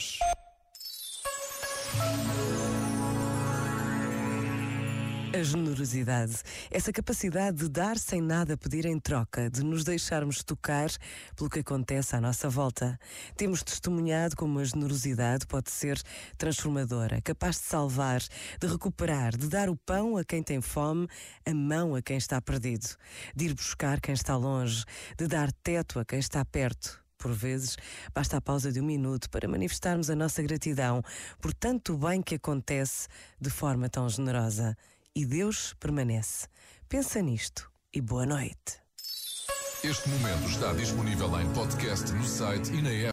pessoas. A generosidade, essa capacidade de dar sem nada pedir em troca, de nos deixarmos tocar pelo que acontece à nossa volta. Temos testemunhado como a generosidade pode ser transformadora, capaz de salvar, de recuperar, de dar o pão a quem tem fome, a mão a quem está perdido, de ir buscar quem está longe, de dar teto a quem está perto. Por vezes, basta a pausa de um minuto para manifestarmos a nossa gratidão por tanto bem que acontece de forma tão generosa e Deus permanece. Pensa nisto e boa noite. Este momento está disponível em podcast no site e na app.